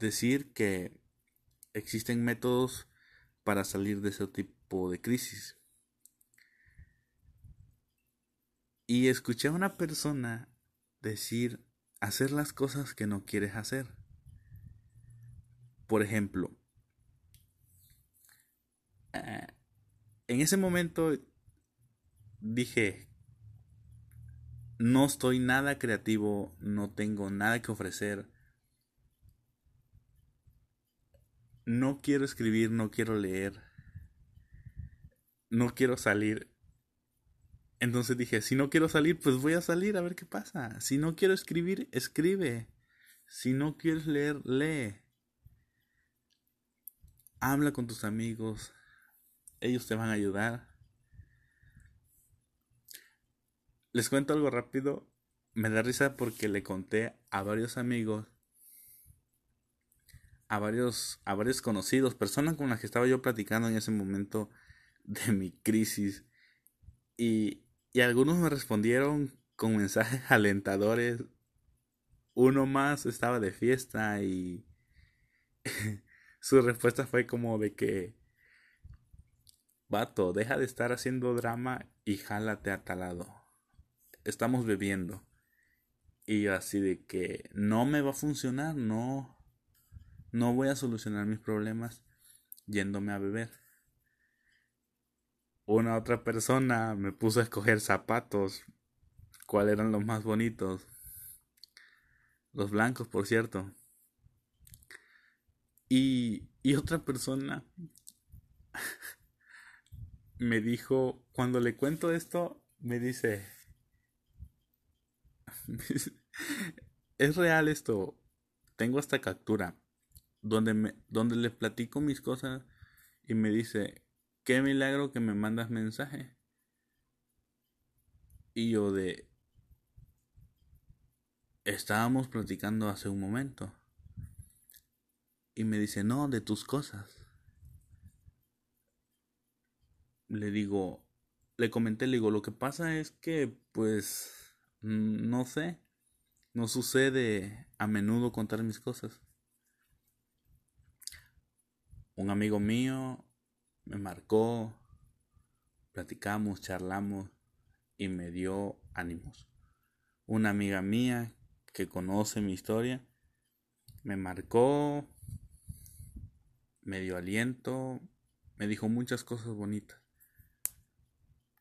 decir que existen métodos para salir de ese tipo de crisis. Y escuché a una persona decir hacer las cosas que no quieres hacer. Por ejemplo, eh, en ese momento dije, no estoy nada creativo, no tengo nada que ofrecer. No quiero escribir, no quiero leer. No quiero salir. Entonces dije, si no quiero salir, pues voy a salir a ver qué pasa. Si no quiero escribir, escribe. Si no quieres leer, lee. Habla con tus amigos. Ellos te van a ayudar. Les cuento algo rápido. Me da risa porque le conté a varios amigos, a varios, a varios conocidos, personas con las que estaba yo platicando en ese momento de mi crisis. Y, y algunos me respondieron con mensajes alentadores. Uno más estaba de fiesta y su respuesta fue como de que, vato, deja de estar haciendo drama y jálate a talado estamos bebiendo. Y así de que no me va a funcionar, no, no voy a solucionar mis problemas yéndome a beber. Una otra persona me puso a escoger zapatos, cuáles eran los más bonitos. Los blancos, por cierto. Y, y otra persona me dijo, cuando le cuento esto, me dice, es real esto. Tengo esta captura donde, me, donde le platico mis cosas y me dice, qué milagro que me mandas mensaje. Y yo de, estábamos platicando hace un momento. Y me dice, no, de tus cosas. Le digo, le comenté, le digo, lo que pasa es que, pues, no sé. No sucede a menudo contar mis cosas. Un amigo mío me marcó, platicamos, charlamos y me dio ánimos. Una amiga mía que conoce mi historia me marcó, me dio aliento, me dijo muchas cosas bonitas.